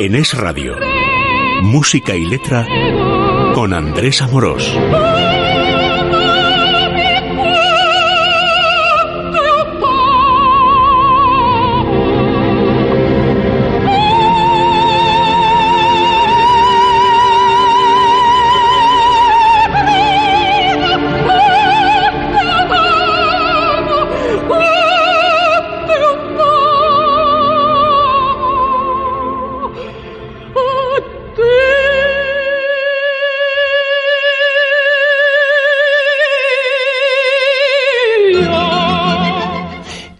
En Es Radio, música y letra con Andrés Amorós.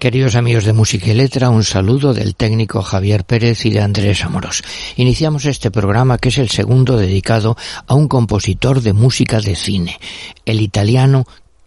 Queridos amigos de Música y Letra, un saludo del técnico Javier Pérez y de Andrés Amorós. Iniciamos este programa que es el segundo dedicado a un compositor de música de cine, el italiano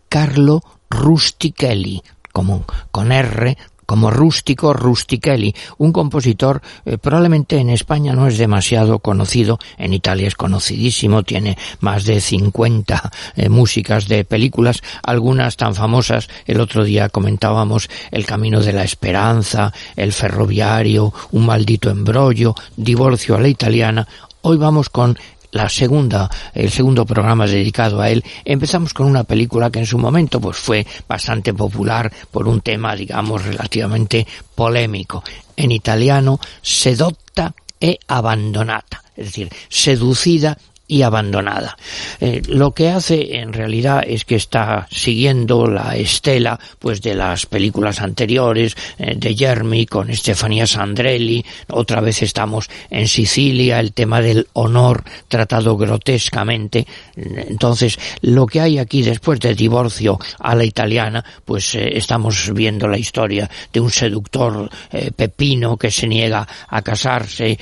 Carlo Rustichelli, como con R como Rústico Rustichelli, un compositor eh, probablemente en España no es demasiado conocido, en Italia es conocidísimo, tiene más de 50 eh, músicas de películas, algunas tan famosas, el otro día comentábamos El Camino de la Esperanza, El Ferroviario, Un maldito embrollo, Divorcio a la italiana, Hoy vamos con la segunda, el segundo programa dedicado a él, empezamos con una película que en su momento pues fue bastante popular por un tema, digamos, relativamente polémico. En italiano, sedotta e abbandonata, es decir, seducida y abandonada. Eh, lo que hace en realidad es que está siguiendo la estela pues de las películas anteriores eh, de Jeremy con Estefanía Sandrelli, otra vez estamos en Sicilia, el tema del honor tratado grotescamente. Entonces, lo que hay aquí después de divorcio a la italiana, pues eh, estamos viendo la historia de un seductor pepino que se niega a casarse,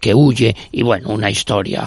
que huye y bueno, una historia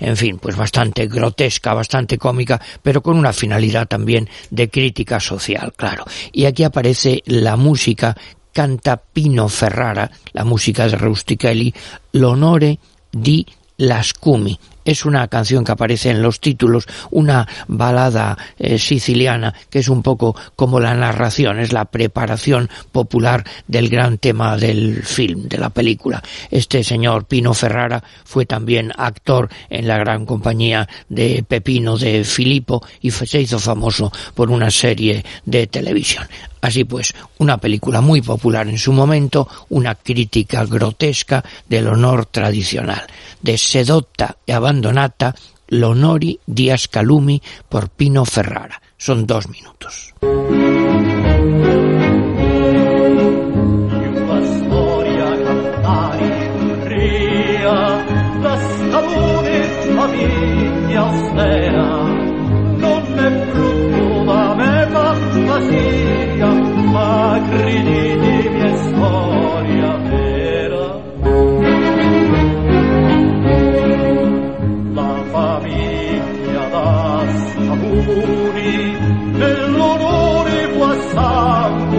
en fin, pues bastante grotesca, bastante cómica, pero con una finalidad también de crítica social, claro. Y aquí aparece la música canta Pino Ferrara, la música de Rustichelli, L'onore di Lascumi, es una canción que aparece en los títulos, una balada eh, siciliana que es un poco como la narración, es la preparación popular del gran tema del film, de la película. Este señor Pino Ferrara fue también actor en la gran compañía de Pepino de Filippo y se hizo famoso por una serie de televisión. Así pues, una película muy popular en su momento, una crítica grotesca del honor tradicional, de Sedota e Abbandonata, Lonori Díaz Calumi por Pino Ferrara. Son dos minutos. ma credetemi è storia vera. La famiglia da sapuri nell'onore può assai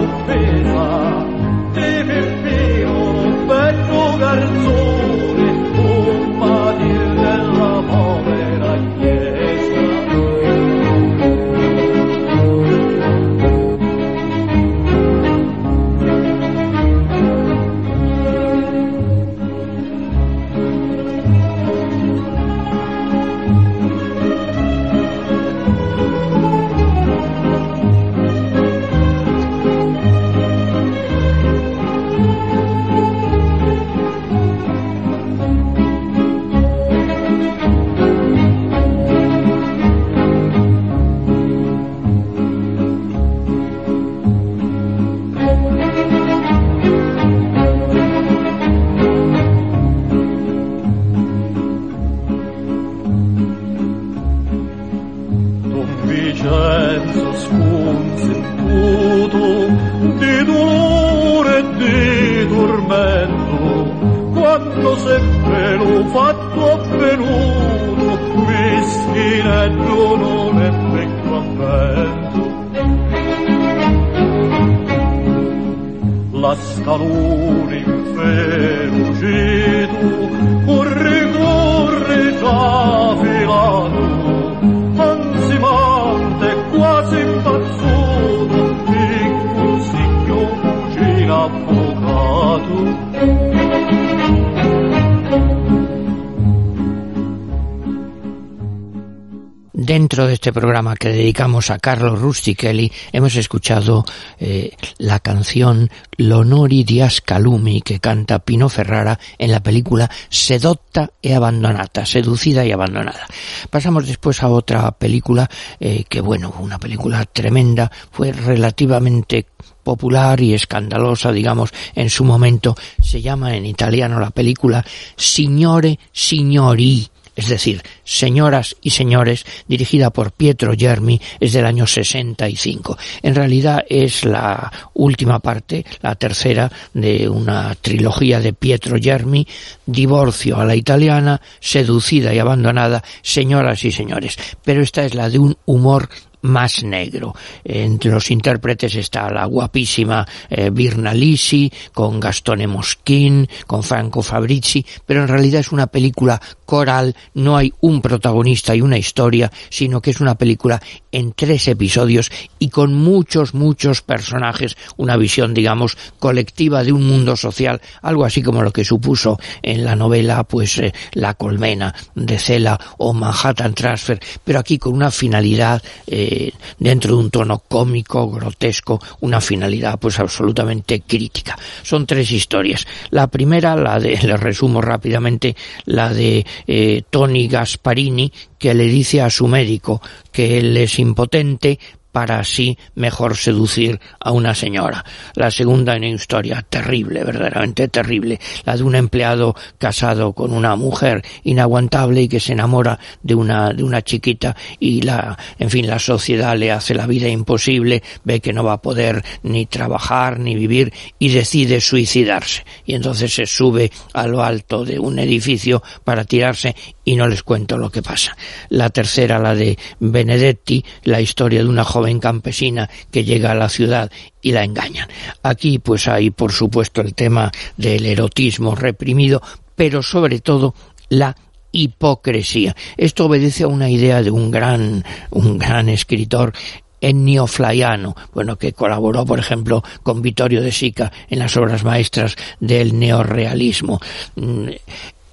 este programa que dedicamos a Carlos Rustichelli hemos escuchado eh, la canción L'onori di Ascalumi que canta Pino Ferrara en la película Sedotta e Abandonata, seducida y abandonada. Pasamos después a otra película eh, que bueno, una película tremenda, fue relativamente popular y escandalosa, digamos, en su momento, se llama en italiano la película Signore Signori, es decir, Señoras y Señores, dirigida por Pietro Germi, es del año 65. En realidad es la última parte, la tercera de una trilogía de Pietro Germi, Divorcio a la italiana, Seducida y abandonada, Señoras y Señores. Pero esta es la de un humor más negro. Entre los intérpretes está la guapísima eh, Birna Lisi, con Gastone Moschin, con Franco Fabrizi, pero en realidad es una película coral, no hay un protagonista y una historia, sino que es una película en tres episodios y con muchos, muchos personajes, una visión, digamos, colectiva de un mundo social, algo así como lo que supuso en la novela, pues, eh, La Colmena de Cela o Manhattan Transfer, pero aquí con una finalidad eh, dentro de un tono cómico, grotesco, una finalidad pues absolutamente crítica. Son tres historias. La primera, la de, le resumo rápidamente, la de eh, Tony Gasparini, que le dice a su médico que él es impotente, para así mejor seducir a una señora. La segunda una historia terrible, verdaderamente terrible, la de un empleado casado con una mujer inaguantable y que se enamora de una de una chiquita y la en fin la sociedad le hace la vida imposible, ve que no va a poder ni trabajar ni vivir y decide suicidarse y entonces se sube a lo alto de un edificio para tirarse y no les cuento lo que pasa. La tercera, la de Benedetti, la historia de una joven campesina que llega a la ciudad y la engañan. Aquí pues hay por supuesto el tema del erotismo reprimido, pero sobre todo la hipocresía. Esto obedece a una idea de un gran, un gran escritor Ennio Flaiano, bueno, que colaboró, por ejemplo, con Vittorio de Sica en las obras maestras del neorrealismo.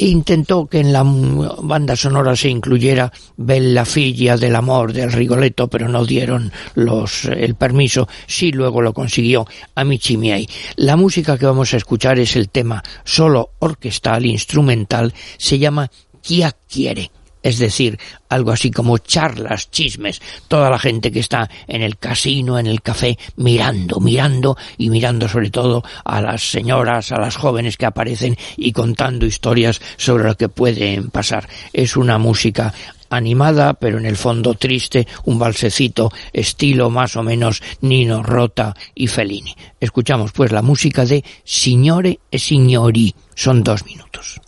Intentó que en la banda sonora se incluyera Bella Figlia del amor del Rigoletto, pero no dieron los el permiso, sí luego lo consiguió Amici miei. La música que vamos a escuchar es el tema solo orquestal, instrumental, se llama Chia quiere es decir, algo así como charlas, chismes, toda la gente que está en el casino, en el café, mirando, mirando y mirando sobre todo a las señoras, a las jóvenes que aparecen y contando historias sobre lo que pueden pasar. Es una música animada, pero en el fondo triste, un balsecito estilo más o menos Nino Rota y Fellini. Escuchamos pues la música de Signore e Signori. Son dos minutos.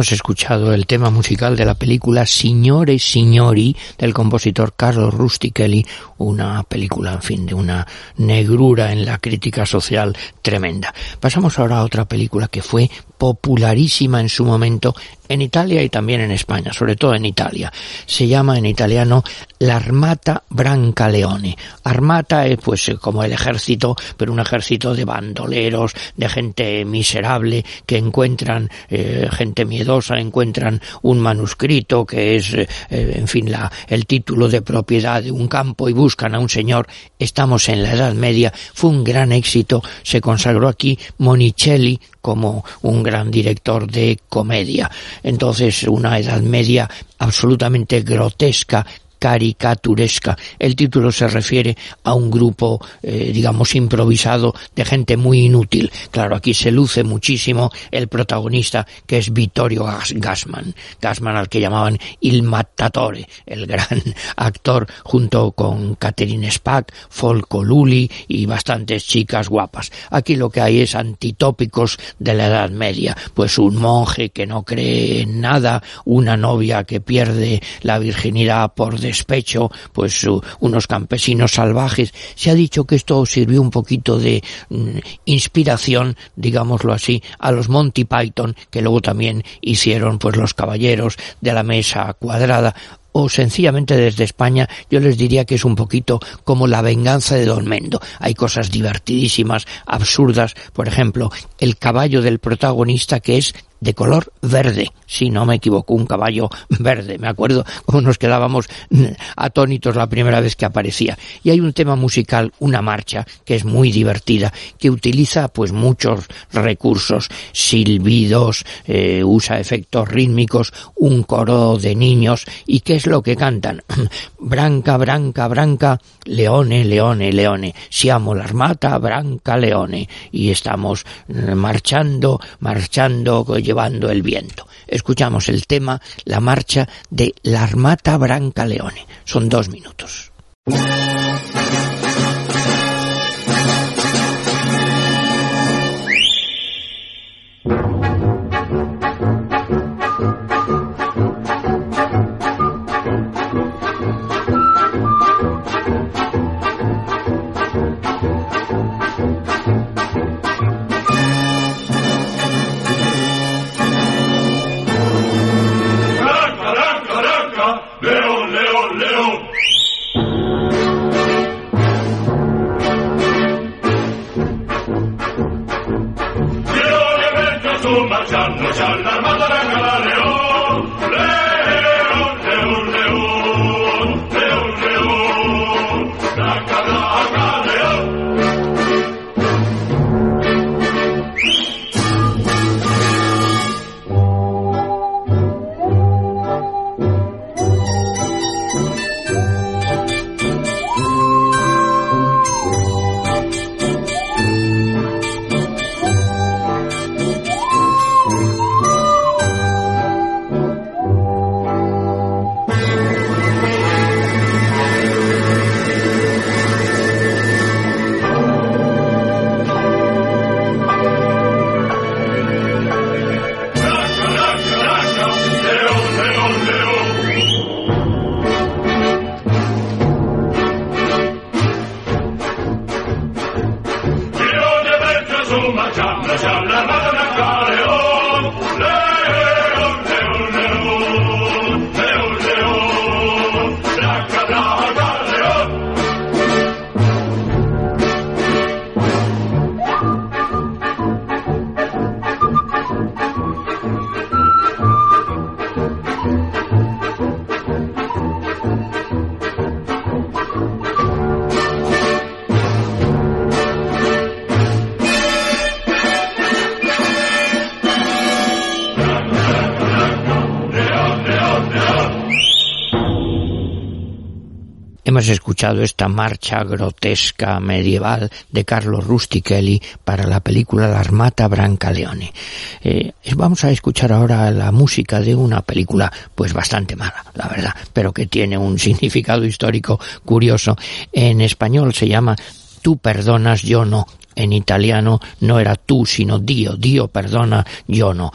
Hemos escuchado el tema musical de la película Signore Signori del compositor Carlo Rustichelli, una película, en fin, de una negrura en la crítica social tremenda. Pasamos ahora a otra película que fue popularísima en su momento en Italia y también en España, sobre todo en Italia. Se llama en italiano la Armata Brancaleone. Armata es pues eh, como el ejército, pero un ejército de bandoleros, de gente miserable que encuentran eh, gente miedosa, encuentran un manuscrito que es, eh, en fin, la, el título de propiedad de un campo y buscan a un señor. Estamos en la Edad Media. Fue un gran éxito. Se consagró aquí Monicelli como un gran director de comedia. Entonces, una Edad Media absolutamente grotesca caricaturesca. El título se refiere a un grupo, eh, digamos, improvisado de gente muy inútil. Claro, aquí se luce muchísimo el protagonista, que es Vittorio Gassman. Gassman al que llamaban Il Mattatore, el gran actor, junto con Catherine Spack, Folco Luli y bastantes chicas guapas. Aquí lo que hay es antitópicos de la Edad Media, pues un monje que no cree en nada, una novia que pierde la virginidad por despecho, pues unos campesinos salvajes. Se ha dicho que esto sirvió un poquito de mm, inspiración, digámoslo así, a los Monty Python, que luego también hicieron pues los caballeros de la mesa cuadrada o sencillamente desde España, yo les diría que es un poquito como la venganza de Don Mendo. Hay cosas divertidísimas, absurdas, por ejemplo, el caballo del protagonista que es de color verde, si no me equivoco, un caballo verde, me acuerdo cómo nos quedábamos atónitos la primera vez que aparecía. Y hay un tema musical, una marcha, que es muy divertida, que utiliza pues muchos recursos, silbidos, eh, usa efectos rítmicos, un coro de niños, y qué es lo que cantan. branca, branca, branca, leone, leone, leone, siamo l'armata, branca, leone, y estamos eh, marchando, marchando, llevando el viento. Escuchamos el tema, la marcha de la Armata Brancaleone. Son dos minutos. Hemos escuchado esta marcha grotesca medieval de Carlo Rustichelli para la película La Armata Brancaleone. Eh, vamos a escuchar ahora la música de una película pues bastante mala, la verdad, pero que tiene un significado histórico curioso. En español se llama tú perdonas, yo no. En italiano no era tú, sino Dio. Dio perdona, yo no.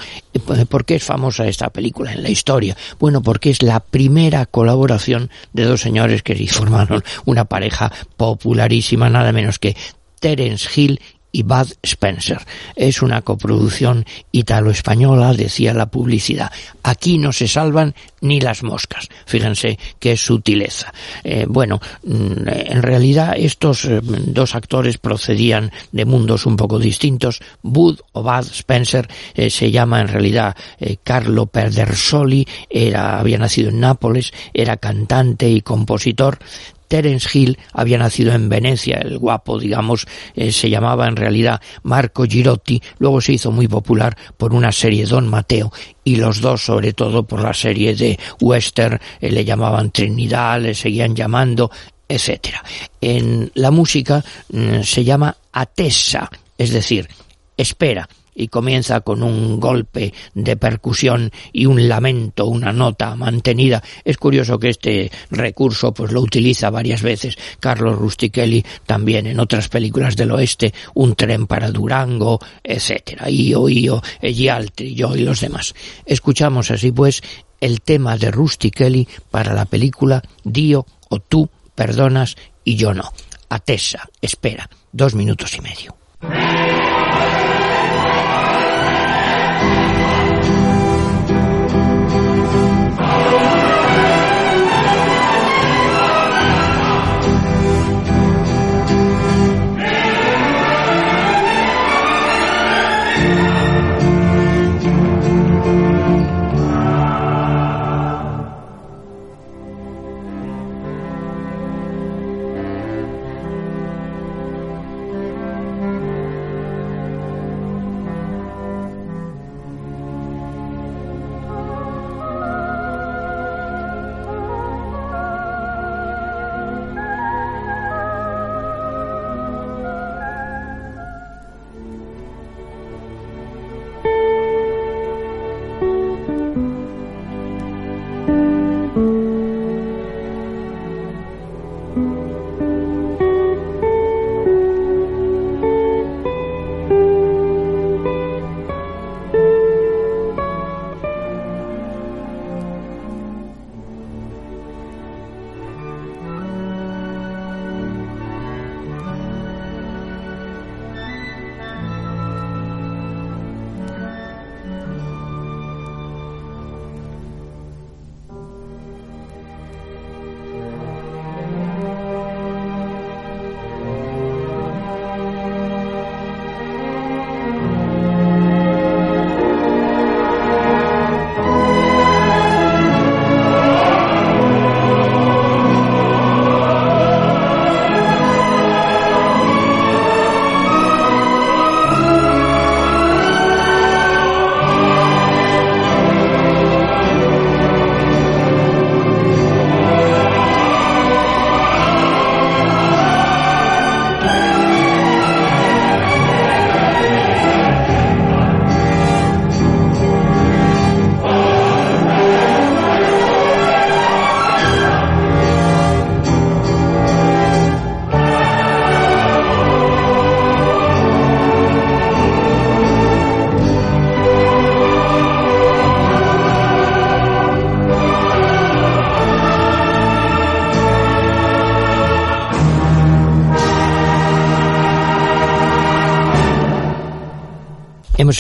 ¿Por qué es famosa esta película en la historia? Bueno, porque es la primera colaboración de dos señores que formaron una pareja popularísima, nada menos que Terence Hill y Bud Spencer. Es una coproducción italo-española, decía la publicidad. Aquí no se salvan ni las moscas. Fíjense qué sutileza. Eh, bueno, mm, en realidad estos eh, dos actores procedían de mundos un poco distintos. Bud o Bud Spencer eh, se llama en realidad Carlo Perdersoli, era, había nacido en Nápoles, era cantante y compositor, Terence Hill había nacido en Venecia, el guapo, digamos, eh, se llamaba en realidad Marco Girotti, luego se hizo muy popular por una serie Don Mateo y los dos sobre todo por la serie de Western, eh, le llamaban Trinidad, le seguían llamando, etcétera. En la música mm, se llama atesa, es decir, espera, y comienza con un golpe de percusión y un lamento, una nota mantenida. Es curioso que este recurso pues lo utiliza varias veces Carlos Rustichelli también en otras películas del oeste, Un tren para Durango, etcétera, Io, Io, Egialtri, yo y los demás. Escuchamos así pues el tema de Rustichelli para la película Dio o tú perdonas y yo no. Atesa, espera, dos minutos y medio.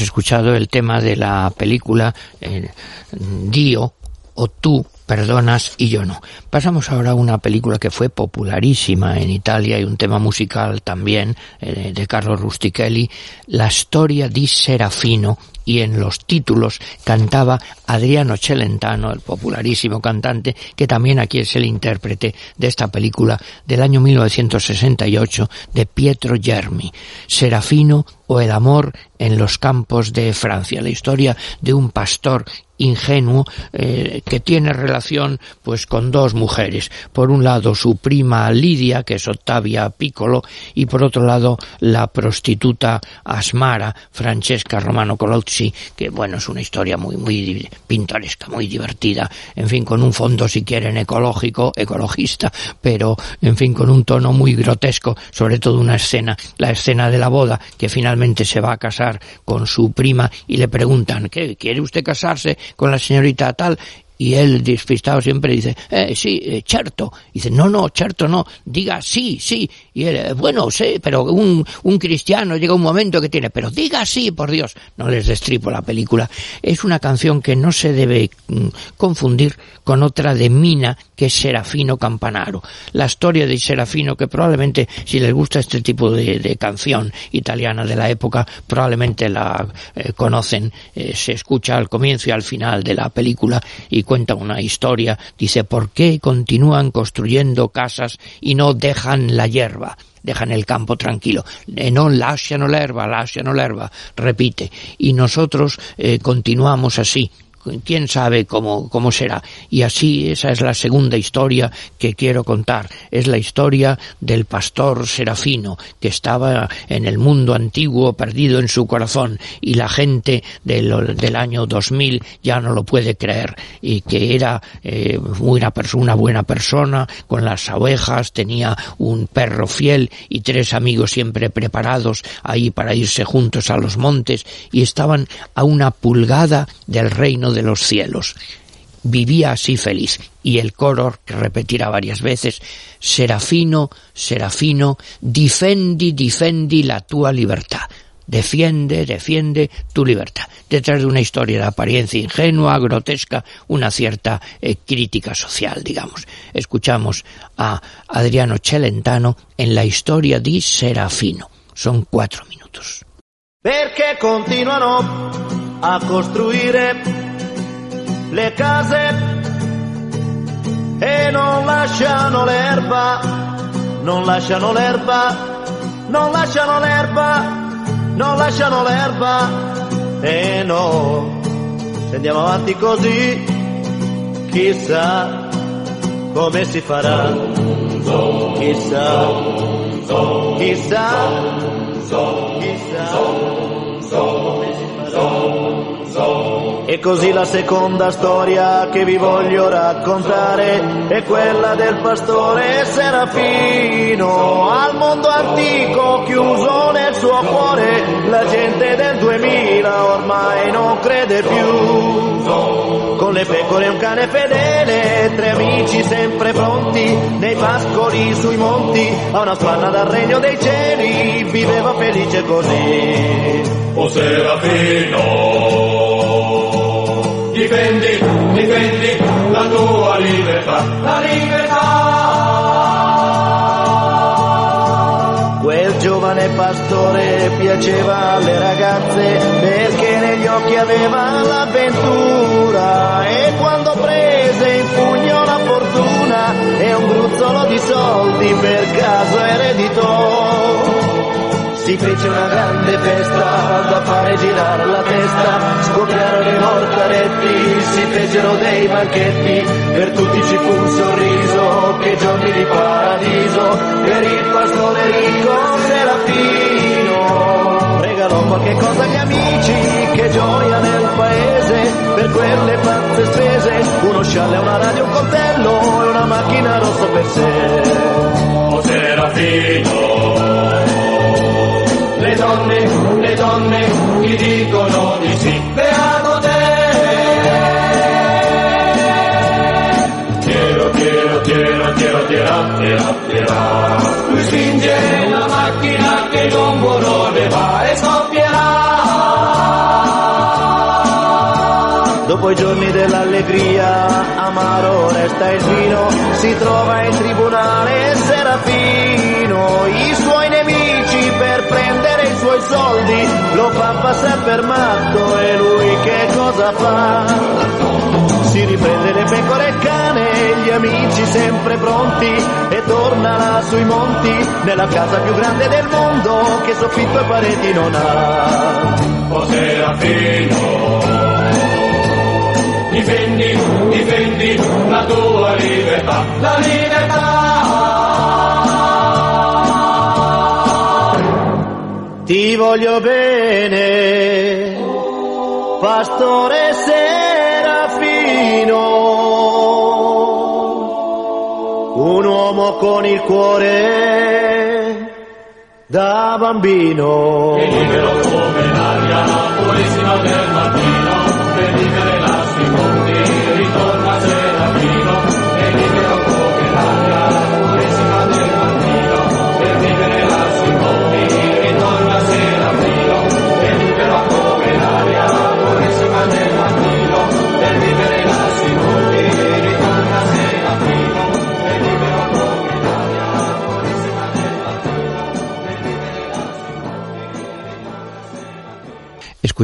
Escuchado el tema de la película eh, Dio o Tú perdonas y yo no. Pasamos ahora a una película que fue popularísima en Italia y un tema musical también eh, de Carlo Rustichelli, La storia di Serafino y en los títulos cantaba Adriano Celentano, el popularísimo cantante, que también aquí es el intérprete de esta película del año 1968 de Pietro Germi, Serafino o el amor en los campos de Francia, la historia de un pastor ingenuo eh, que tiene relación pues con dos mujeres. Por un lado su prima Lidia, que es Octavia Piccolo, y por otro lado la prostituta Asmara, Francesca Romano Colozzi, que bueno, es una historia muy, muy pintoresca, muy divertida, en fin, con un fondo si quieren ecológico, ecologista, pero en fin, con un tono muy grotesco, sobre todo una escena, la escena de la boda, que finalmente se va a casar con su prima y le preguntan, ¿qué, ¿quiere usted casarse con la señorita tal? Y él, despistado, siempre dice, eh, sí, eh, certo. dice, no, no, certo no, diga sí, sí. Y él, bueno, sí, pero un, cristiano llega un momento que tiene, pero diga sí, por Dios. No les destripo la película. Es una canción que no se debe mm, confundir con otra de Mina, que es Serafino Campanaro. La historia de Serafino, que probablemente, si les gusta este tipo de, de canción italiana de la época, probablemente la eh, conocen. Eh, se escucha al comienzo y al final de la película y cuenta una historia. Dice, ¿por qué continúan construyendo casas y no dejan la hierba? Dejan el campo tranquilo. Eh, no lasciano l'erba, lasciano l'erba, repite. Y nosotros eh, continuamos así, quién sabe cómo, cómo será. Y así esa es la segunda historia que quiero contar. Es la historia del pastor Serafino, que estaba en el mundo antiguo perdido en su corazón y la gente del, del año 2000 ya no lo puede creer y que era eh, una, una buena persona con las ovejas, tenía un perro fiel y tres amigos siempre preparados ahí para irse juntos a los montes y estaban a una pulgada del reino de los cielos. Vivía así feliz. Y el coro, que repetirá varias veces, Serafino, Serafino, difendi, difendi la tua libertad. Defiende, defiende tu libertad. Detrás de una historia de apariencia ingenua, grotesca, una cierta eh, crítica social, digamos. Escuchamos a Adriano Celentano en la historia di Serafino. Son cuatro minutos. A le case e non lasciano l'erba, non lasciano l'erba, non lasciano l'erba, non lasciano l'erba e no, se andiamo avanti così, chissà come si farà, chissà, chissà, chissà come si farà. E così la seconda storia che vi voglio raccontare è quella del pastore Serafino, al mondo antico chiuso nel suo cuore, la gente del 2000 ormai non crede più. Con le pecore e un cane fedele, tre amici sempre pronti, nei pascoli sui monti, a una spanna dal regno dei cieli, viveva felice così. O Serafino difendi, difendi la tua libertà, la libertà. Quel giovane pastore piaceva alle ragazze perché negli occhi aveva l'avventura. E quando prese in pugno la fortuna e un gruzzolo di soldi per caso ereditò si fece una grande festa da fare girare la testa, scoppiarono i mortaretti, si fecero dei banchetti, per tutti ci fu un sorriso, che giorni di paradiso, per il pastore ricco Serafino. Regalò qualche cosa agli amici, che gioia nel paese, per quelle pazze spese, uno scialle, una radio, un coltello e una macchina rossa per sé. O Serafino le donne, le donne mi dicono di sì. Beato te! Quiero, quiero, quiero, quiero, quiero, quiero, quiero. Lui spinge la macchina che non vuole va e scoppierà. Dopo i giorni dell'allegria, amaro resta il vino, si trova in tribunale Serafino, i suoi prendere i suoi soldi lo fa passare per matto e lui che cosa fa? Si riprende le pecore e cane, gli amici sempre pronti e torna là sui monti, nella casa più grande del mondo che soffitto e pareti non ha. O Serafino difendi, difendi la tua libertà, la libertà. Ti voglio bene, pastore Serafino, un uomo con il cuore da bambino. E libero come l'aria purissima del mattino, per vivere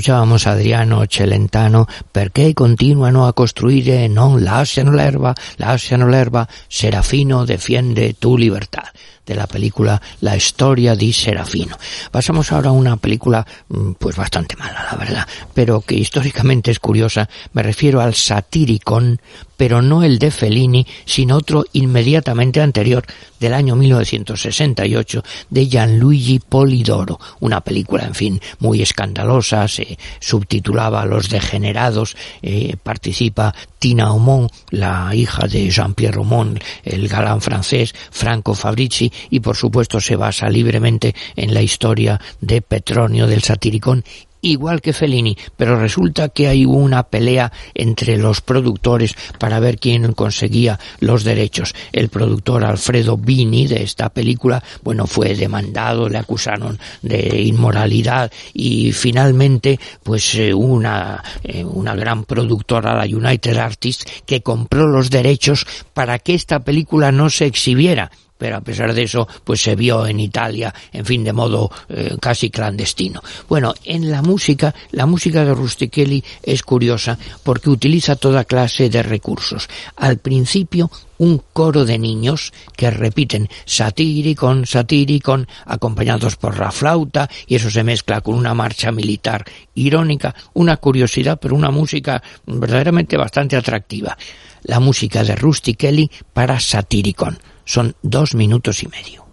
Escuchábamos a Adriano Celentano perché continuano a costruire non lasciano l'erba, lasciano l'erba, Serafino defiende tu libertad de la película La historia di Serafino. Pasamos ahora a una película mm, pues bastante mala, la verdad, pero que históricamente es curiosa. Me refiero al Satiricon, pero no el de Fellini, sino otro inmediatamente anterior, del año 1968, de Gianluigi Polidoro. Una película, en fin, muy escandalosa, se subtitulaba Los Degenerados, eh, participa Tina Aumont, la hija de Jean-Pierre Aumont, el galán francés, Franco Fabrizi, y por supuesto se basa libremente en la historia de Petronio del Satiricón igual que Fellini, pero resulta que hay una pelea entre los productores para ver quién conseguía los derechos. El productor Alfredo Bini de esta película, bueno, fue demandado, le acusaron de inmoralidad y finalmente, pues eh, una, eh, una gran productora, la United Artists, que compró los derechos para que esta película no se exhibiera pero a pesar de eso, pues se vio en Italia, en fin, de modo eh, casi clandestino. Bueno, en la música, la música de Rustichelli es curiosa porque utiliza toda clase de recursos. Al principio, un coro de niños que repiten satiricon, satiricon, acompañados por la flauta, y eso se mezcla con una marcha militar irónica, una curiosidad, pero una música verdaderamente bastante atractiva. La música de Rustichelli para Satiricon son dos minutos y medio.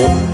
Satiricon,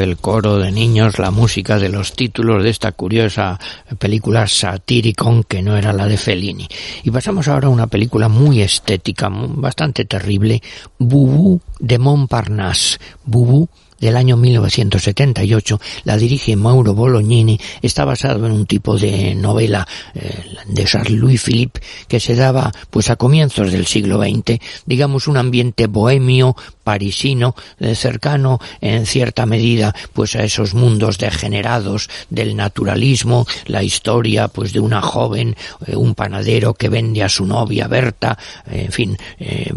el coro de niños, la música de los títulos de esta curiosa película Satyricon que no era la de Fellini. Y pasamos ahora a una película muy estética, bastante terrible, Bubú de Montparnasse. Bubú del año 1978, la dirige Mauro Bolognini, está basado en un tipo de novela eh, de Charles-Louis Philippe que se daba pues a comienzos del siglo XX, digamos un ambiente bohemio, parisino, eh, cercano en cierta medida pues a esos mundos degenerados del naturalismo, la historia pues de una joven, eh, un panadero que vende a su novia Berta, en fin,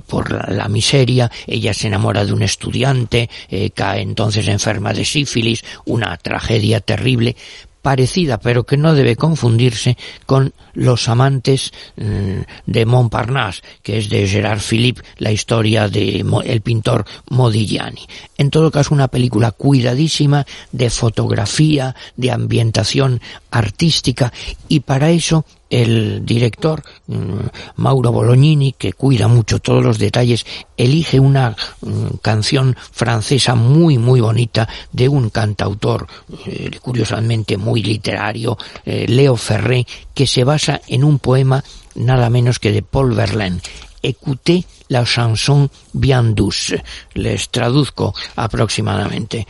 por la, la, miseria, ella se enamora de un estudiante, cae en entonces enferma de sífilis, una tragedia terrible, parecida, pero que no debe confundirse con Los amantes mm, de Montparnasse, que es de Gerard Philippe, la historia de el pintor Modigliani. En todo caso, una película cuidadísima de fotografía, de ambientación artística, y para eso el director mm, Mauro Bolognini, que cuida mucho todos los detalles, elige una mm, canción francesa muy muy bonita de un cantautor eh, curiosamente muy literario, eh, Leo Ferré, que se basa en un poema nada menos que de Paul Verlaine. Écoutez la chanson bien douce. Les traduzco aproximadamente.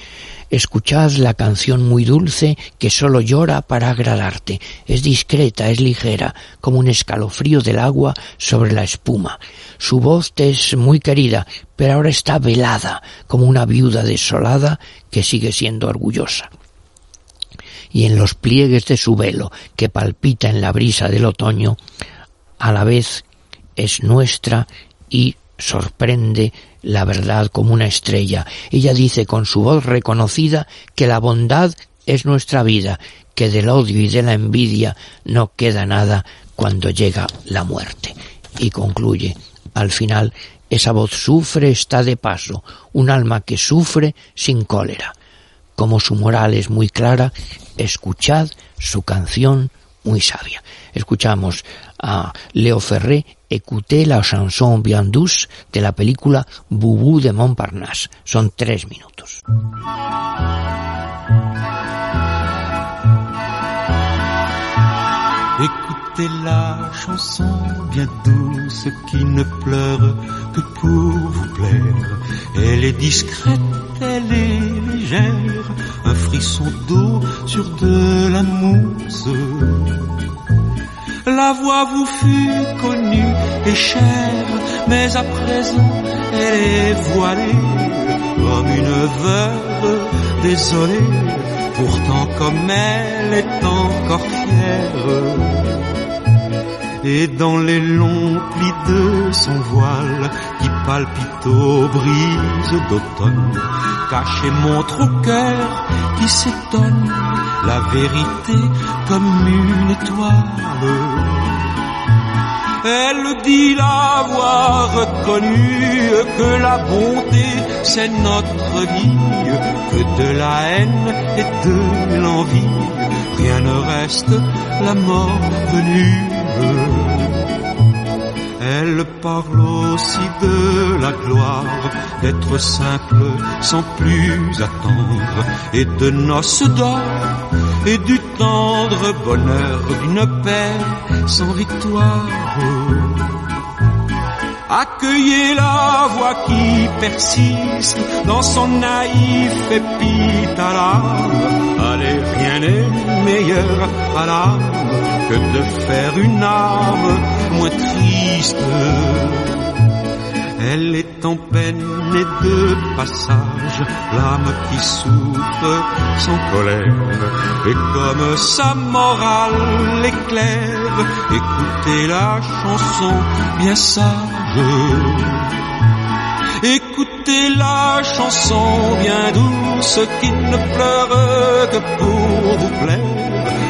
Escuchad la canción muy dulce que solo llora para agradarte. Es discreta, es ligera, como un escalofrío del agua sobre la espuma. Su voz te es muy querida, pero ahora está velada, como una viuda desolada que sigue siendo orgullosa. Y en los pliegues de su velo, que palpita en la brisa del otoño, a la vez es nuestra y sorprende la verdad como una estrella. Ella dice con su voz reconocida que la bondad es nuestra vida, que del odio y de la envidia no queda nada cuando llega la muerte. Y concluye, al final, esa voz sufre, está de paso, un alma que sufre sin cólera. Como su moral es muy clara, escuchad su canción muy sabia. Escuchamos a Leo Ferré écouter la chanson bien douce de la película Boubou de Montparnasse. Son tres minutos. Écoutez la chanson bien douce qui ne pleure que pour vous plaire. Elle est discrète, elle est légère, un frisson d'eau sur de la mousse. La voix vous fut connue et chère, mais à présent elle est voilée comme une veuve désolée. Pourtant comme elle est encore fière. Et dans les longs plis de son voile qui palpite aux brises d'automne, caché montre au cœur qui s'étonne la vérité comme une étoile. Elle dit l'avoir reconnu que la bonté c'est notre vie, que de la haine et de l'envie, rien ne reste, la mort venue. Elle parle aussi de la gloire d'être simple sans plus attendre et de noces d'or et du tendre bonheur d'une paix sans victoire. Accueillez la voix qui persiste dans son naïf épithalame. N'est meilleur à l'âme que de faire une âme moins triste. Elle est en peine et de passage, l'âme qui souffre sans colère. Et comme sa morale éclaire, écoutez la chanson bien sage. Écoutez la chanson bien douce qui ne pleure que pour vous.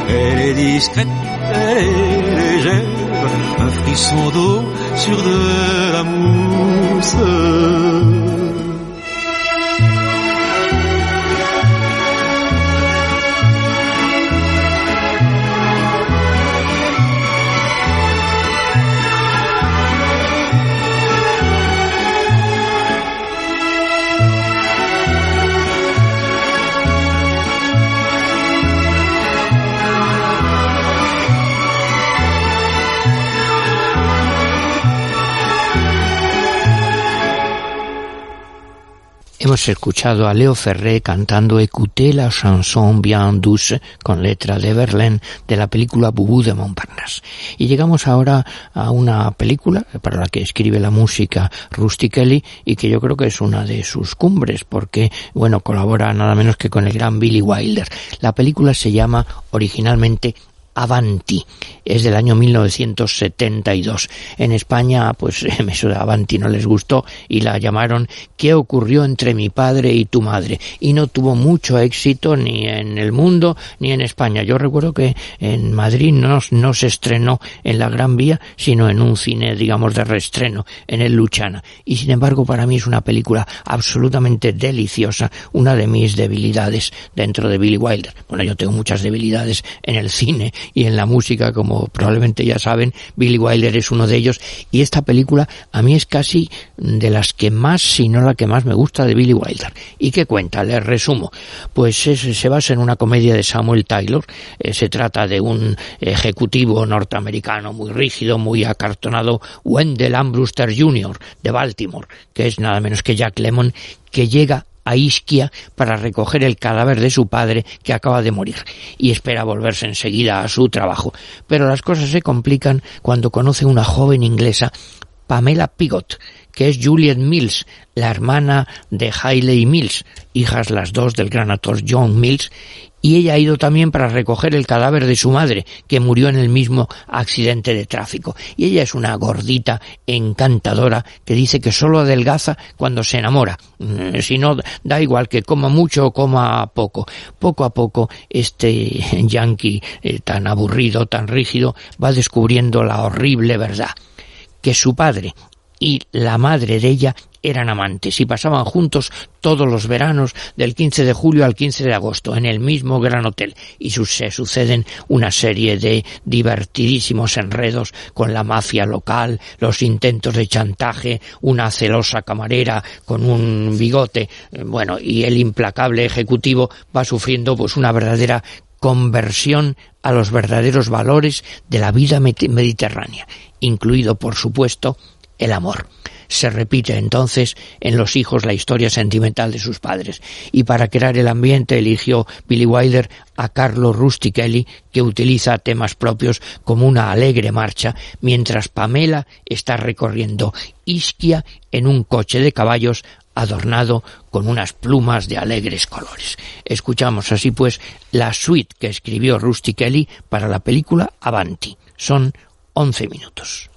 Elle est discrète, elle est légère, un frisson d'eau sur de la mousse. Hemos escuchado a Leo Ferré cantando Écoutez la chanson bien douce con letra de Verlaine de la película Boubou de Montparnasse. Y llegamos ahora a una película para la que escribe la música Rusty Kelly y que yo creo que es una de sus cumbres porque, bueno, colabora nada menos que con el gran Billy Wilder. La película se llama originalmente Avanti. Es del año 1972. En España, pues eso de Avanti no les gustó y la llamaron ¿Qué ocurrió entre mi padre y tu madre? Y no tuvo mucho éxito ni en el mundo ni en España. Yo recuerdo que en Madrid no, no se estrenó en la Gran Vía, sino en un cine, digamos, de reestreno, en el Luchana. Y sin embargo, para mí es una película absolutamente deliciosa, una de mis debilidades dentro de Billy Wilder. Bueno, yo tengo muchas debilidades en el cine y en la música, como probablemente ya saben, Billy Wilder es uno de ellos, y esta película a mí es casi de las que más, si no la que más me gusta de Billy Wilder. ¿Y qué cuenta? Les resumo. Pues es, se basa en una comedia de Samuel Taylor, eh, se trata de un ejecutivo norteamericano muy rígido, muy acartonado, Wendell Ambruster Jr. de Baltimore, que es nada menos que Jack Lemmon, que llega a Isquia para recoger el cadáver de su padre que acaba de morir y espera volverse enseguida a su trabajo. Pero las cosas se complican cuando conoce una joven inglesa, Pamela Pigot, que es Juliet Mills, la hermana de Hailey Mills, hijas las dos del gran actor John Mills, y ella ha ido también para recoger el cadáver de su madre, que murió en el mismo accidente de tráfico. Y ella es una gordita encantadora que dice que solo adelgaza cuando se enamora. Mm, Si no, da igual que coma mucho o coma poco. Poco a poco, este yankee eh, tan aburrido, tan rígido, va descubriendo la horrible verdad. Que su padre y la madre de ella eran amantes y pasaban juntos todos los veranos del 15 de julio al 15 de agosto en el mismo gran hotel y se suceden una serie de divertidísimos enredos con la mafia local, los intentos de chantaje, una celosa camarera con un bigote, eh, bueno, y el implacable ejecutivo va sufriendo pues una verdadera conversión a los verdaderos valores de la vida mediterránea, incluido por supuesto el amor. Se repite entonces en los hijos la historia sentimental de sus padres y para crear el ambiente eligió Billy Wilder a Carlo Rusty Kelly que utiliza temas propios como una alegre marcha mientras Pamela está recorriendo Isquia en un coche de caballos adornado con unas plumas de alegres colores. Escuchamos así pues la suite que escribió Rusty Kelly para la película Avanti. Son 11 minutos.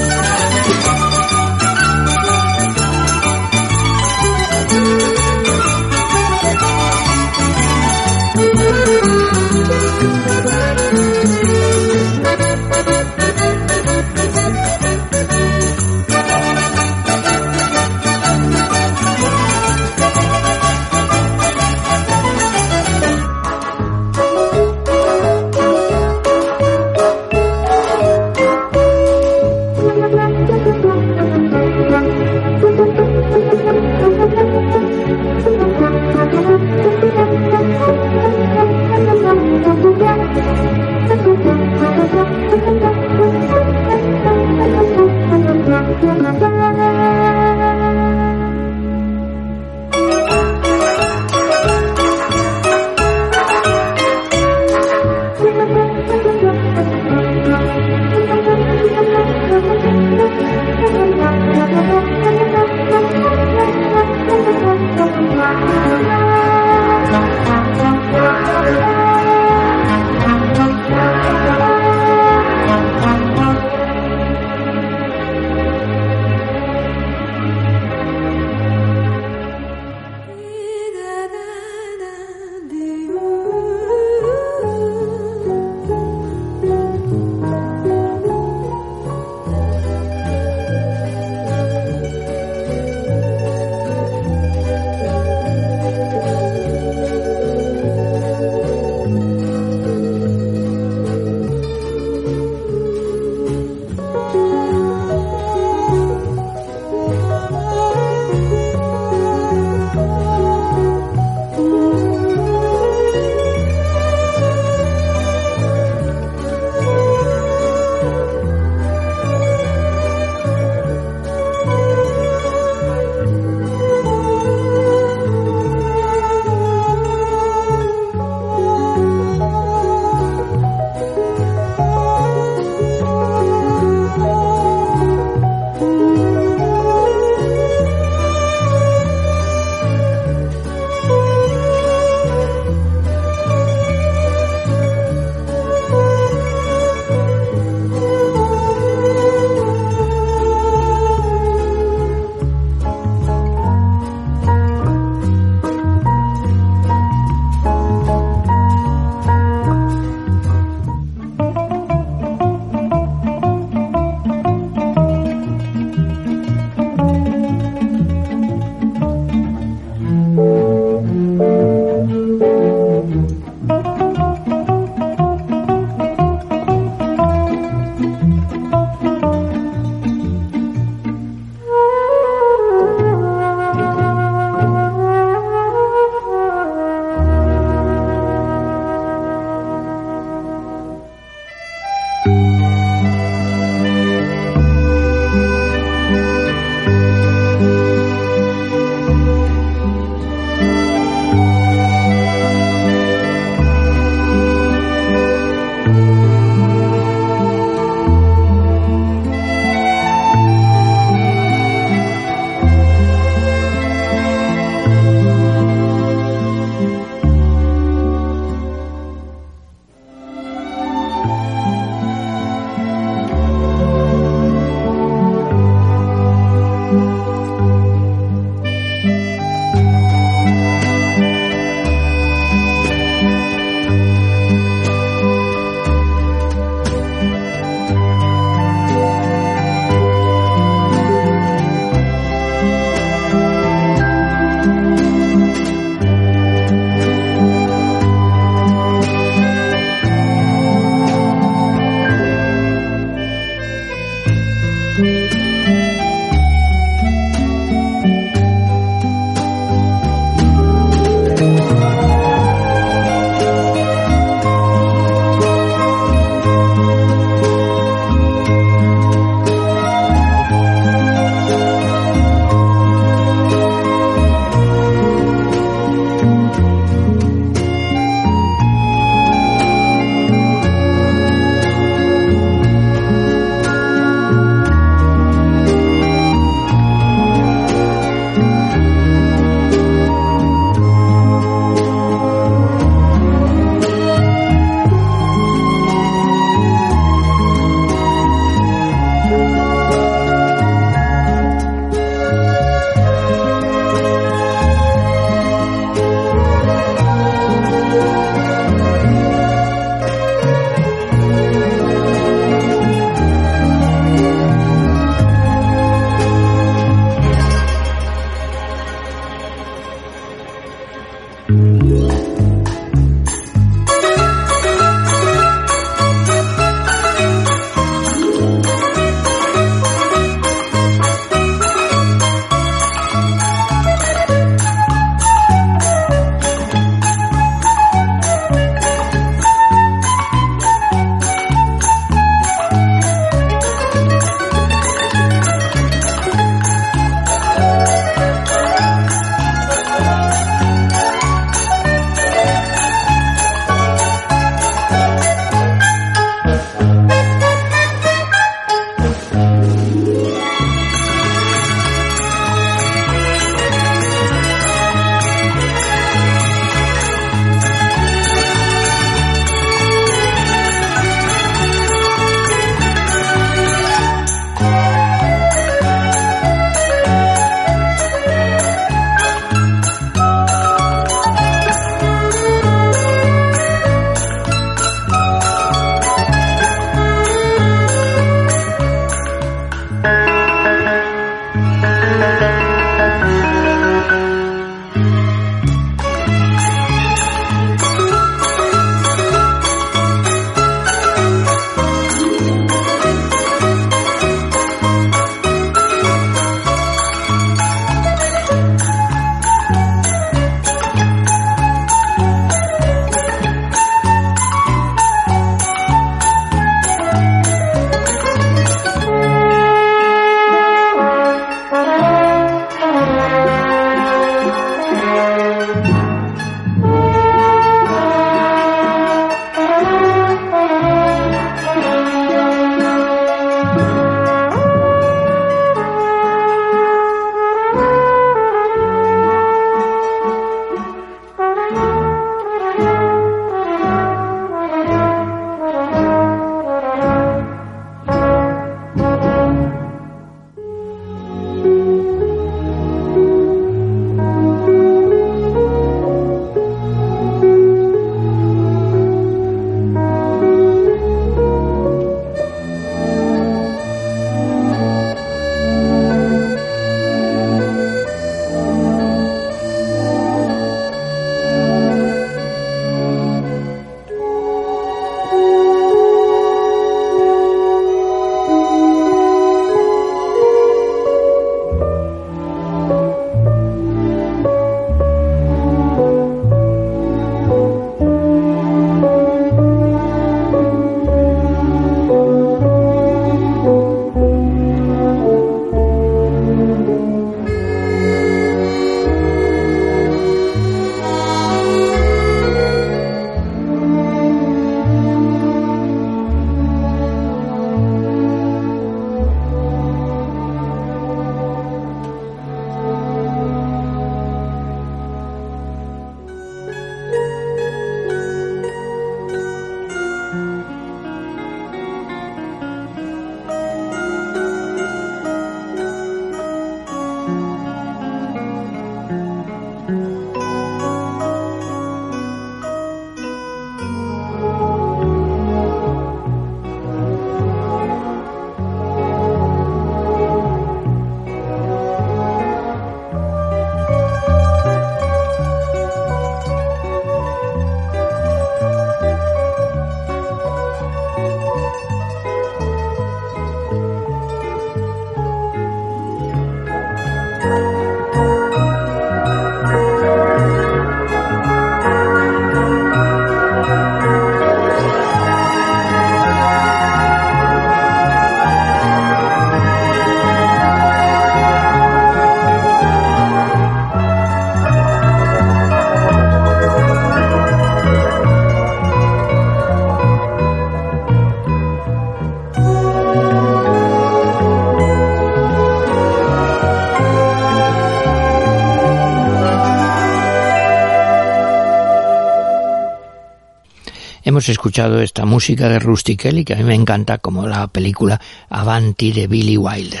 Hemos escuchado esta música de Rusty Kelly que a mí me encanta como la película Avanti de Billy Wilder.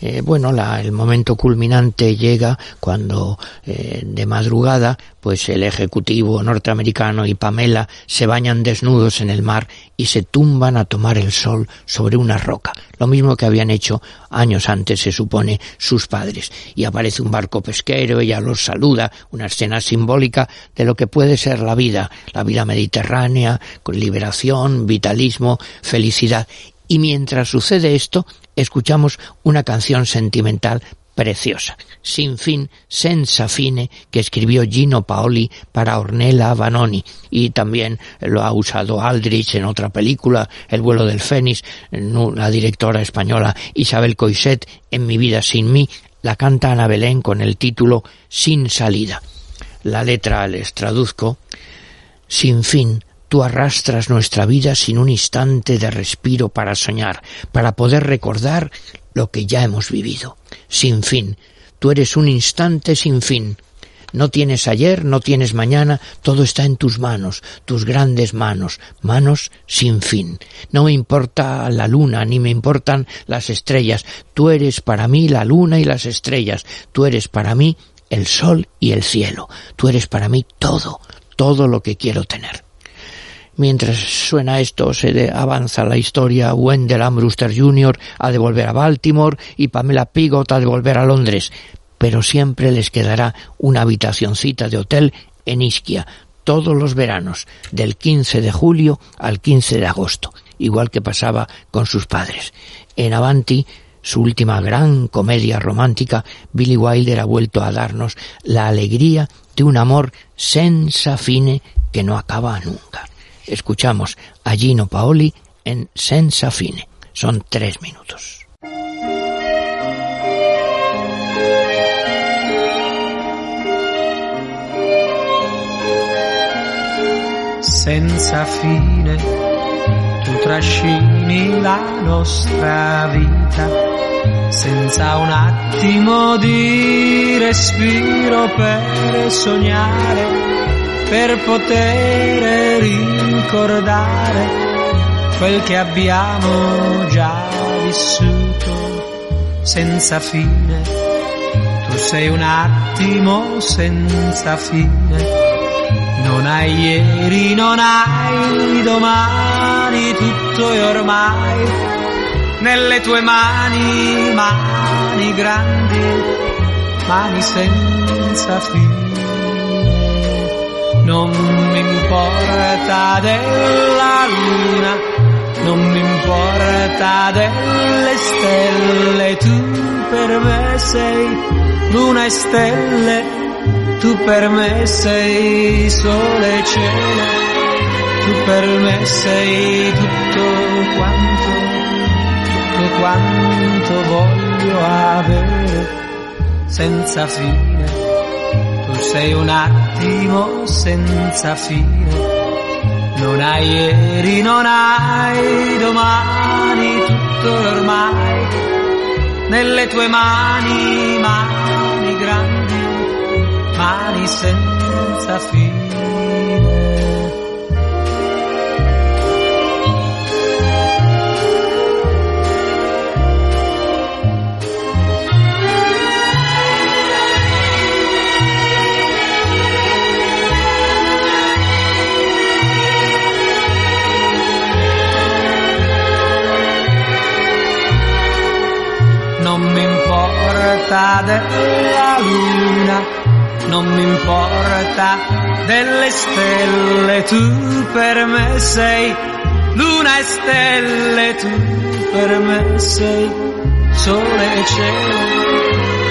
Eh, bueno, la, el momento culminante llega cuando eh, de madrugada pues el ejecutivo norteamericano y Pamela se bañan desnudos en el mar y se tumban a tomar el sol sobre una roca, lo mismo que habían hecho años antes, se supone, sus padres. Y aparece un barco pesquero, ella los saluda, una escena simbólica de lo que puede ser la vida, la vida mediterránea, con liberación, vitalismo, felicidad. Y mientras sucede esto, escuchamos una canción sentimental preciosa, sin fin, senza fine, que escribió Gino Paoli para Ornella Vanoni y también lo ha usado Aldrich en otra película, El vuelo del Fénix, la directora española Isabel Coiset en Mi vida sin mí, la canta Ana Belén con el título Sin salida. La letra les traduzco, sin fin, tú arrastras nuestra vida sin un instante de respiro para soñar, para poder recordar lo que ya hemos vivido. Sin fin. Tú eres un instante sin fin. No tienes ayer, no tienes mañana, todo está en tus manos, tus grandes manos, manos sin fin. No me importa la luna, ni me importan las estrellas. Tú eres para mí la luna y las estrellas. Tú eres para mí el sol y el cielo. Tú eres para mí todo, todo lo que quiero tener. Mientras suena esto, se avanza la historia. Wendell Ambruster Jr. ha de volver a Baltimore y Pamela Pigot ha de volver a Londres. Pero siempre les quedará una habitacioncita de hotel en Isquia todos los veranos, del 15 de julio al 15 de agosto, igual que pasaba con sus padres. En Avanti, su última gran comedia romántica, Billy Wilder ha vuelto a darnos la alegría de un amor senza fine que no acaba nunca escuchamos a Gino Paoli en Senza Fine. Son tres minutos. Senza fine tu trascini la nostra vita, senza un attimo di respiro per sognare per poter ricordare quel che abbiamo già vissuto senza fine. Tu sei un attimo senza fine. Non hai ieri, non hai domani, tutto è ormai nelle tue mani, mani grandi, mani senza fine non mi importa della luna, non mi importa delle stelle, tu per me sei luna e stelle, tu per me sei sole e cielo, tu per me sei tutto quanto, tutto quanto voglio avere senza fine tu sei un attimo senza fine, non hai ieri, non hai domani, tutto ormai nelle tue mani, mani grandi, mani senza fine. Importa della luna, non mi importa delle stelle, tu per me sei luna e stelle, tu per me sei sole e cielo,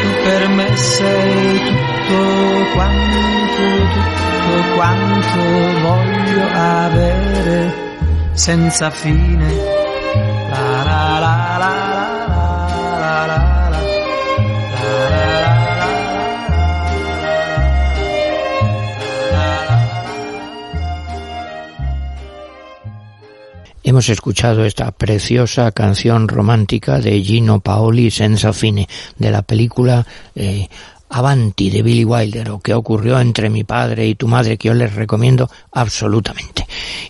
tu per me sei tutto quanto, tutto quanto voglio avere senza fine. Hemos escuchado esta preciosa canción romántica de Gino Paoli Senza Fine de la película eh, Avanti de Billy Wilder o qué ocurrió entre mi padre y tu madre que yo les recomiendo absolutamente.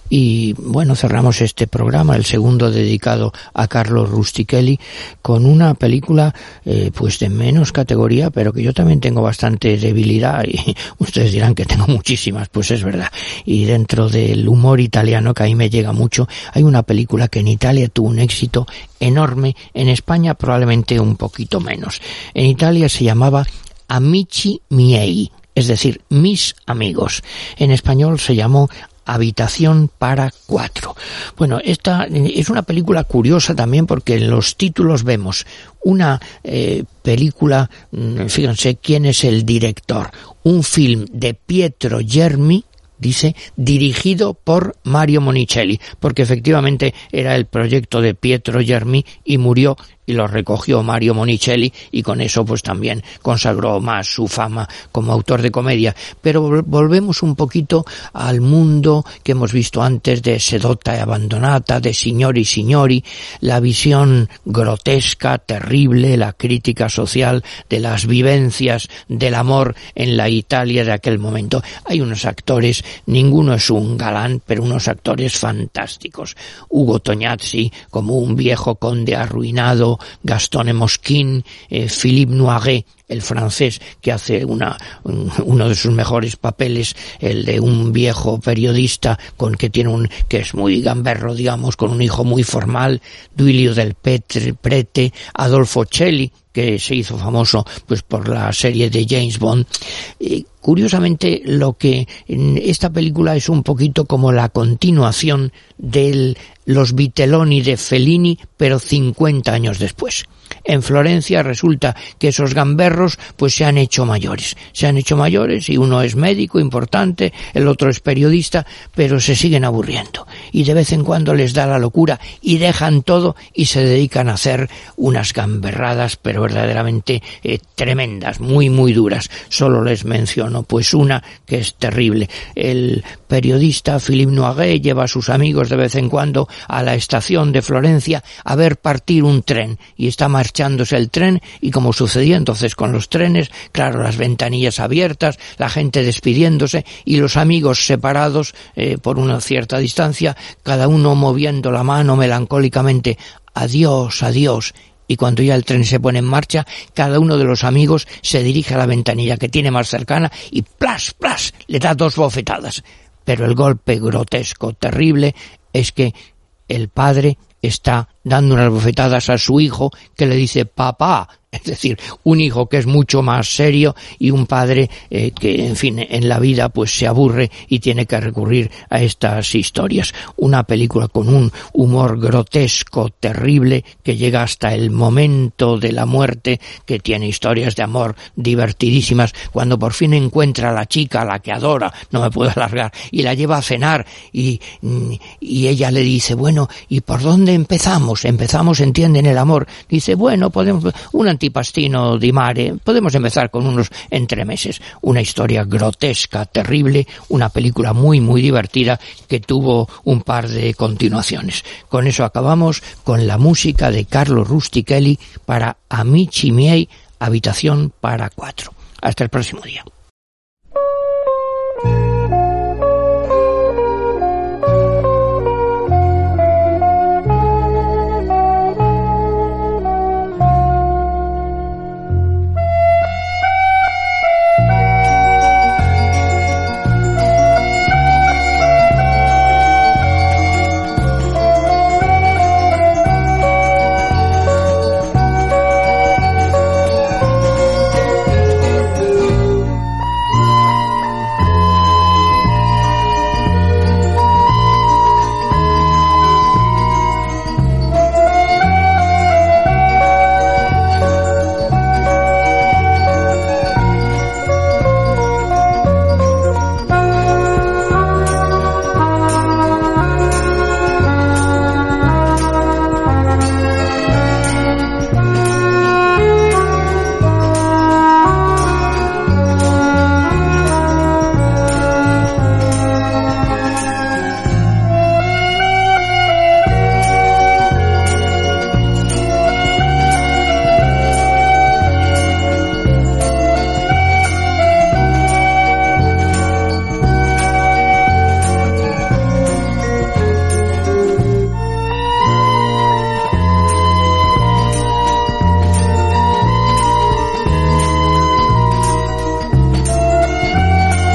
Y bueno, cerramos este programa, el segundo dedicado a Carlos Rustichelli, con una película eh, pues de menos categoría, pero que yo también tengo bastante debilidad y ustedes dirán que tengo muchísimas, pues es verdad. Y dentro del humor italiano que a mí me llega mucho, hay una película que en Italia tuvo un éxito enorme, en España probablemente un poquito menos. En Italia se llamaba Amici Miei, es decir, mis amigos. En español se llamó Habitación para cuatro. Bueno, esta es una película curiosa también porque en los títulos vemos una eh, película, mm, fíjense quién es el director, un film de Pietro Germi, dice, dirigido por Mario Monicelli, porque efectivamente era el proyecto de Pietro Germi y murió y lo recogió Mario Monicelli y con eso pues también consagró más su fama como autor de comedia. Pero volvemos un poquito al mundo que hemos visto antes de Sedotta e Abandonata, de Signori Signori, la visión grotesca, terrible, la crítica social de las vivencias del amor en la Italia de aquel momento. Hay unos actores, ninguno es un galán, pero unos actores fantásticos. Hugo Tognazzi como un viejo conde arruinado, Gaston Mosquin, eh, Philippe Noiret, el francés que hace una, uno de sus mejores papeles, el de un viejo periodista con que tiene un, que es muy gamberro, digamos, con un hijo muy formal, Duilio del Petre, Prete, Adolfo Celli, que se hizo famoso pues por la serie de James Bond. curiosamente, lo que en esta película es un poquito como la continuación de los Vitelloni de Fellini, pero 50 años después en Florencia resulta que esos gamberros pues se han hecho mayores, se han hecho mayores y uno es médico importante, el otro es periodista, pero se siguen aburriendo y de vez en cuando les da la locura y dejan todo y se dedican a hacer unas gamberradas pero verdaderamente eh, tremendas, muy muy duras. Solo les menciono pues una que es terrible. El periodista Philippe Noiré lleva a sus amigos de vez en cuando a la estación de Florencia a ver partir un tren y está marchándose el tren y como sucedía entonces con los trenes, claro, las ventanillas abiertas, la gente despidiéndose y los amigos separados eh, por una cierta distancia, cada uno moviendo la mano melancólicamente, adiós, adiós, y cuando ya el tren se pone en marcha, cada uno de los amigos se dirige a la ventanilla que tiene más cercana y plas, plas, le da dos bofetadas. Pero el golpe grotesco, terrible, es que el padre está dando unas bofetadas a su hijo que le dice papá, es decir, un hijo que es mucho más serio y un padre eh, que, en fin, en la vida pues se aburre y tiene que recurrir a estas historias. Una película con un humor grotesco, terrible, que llega hasta el momento de la muerte, que tiene historias de amor divertidísimas, cuando por fin encuentra a la chica a la que adora, no me puedo alargar, y la lleva a cenar y, y ella le dice, bueno, ¿y por dónde empezamos? Empezamos, entienden el amor. Dice, bueno, podemos, un antipastino di mare, podemos empezar con unos entremeses. Una historia grotesca, terrible, una película muy, muy divertida que tuvo un par de continuaciones. Con eso acabamos con la música de Carlos Rustichelli para Amici Miei, Habitación para cuatro. Hasta el próximo día.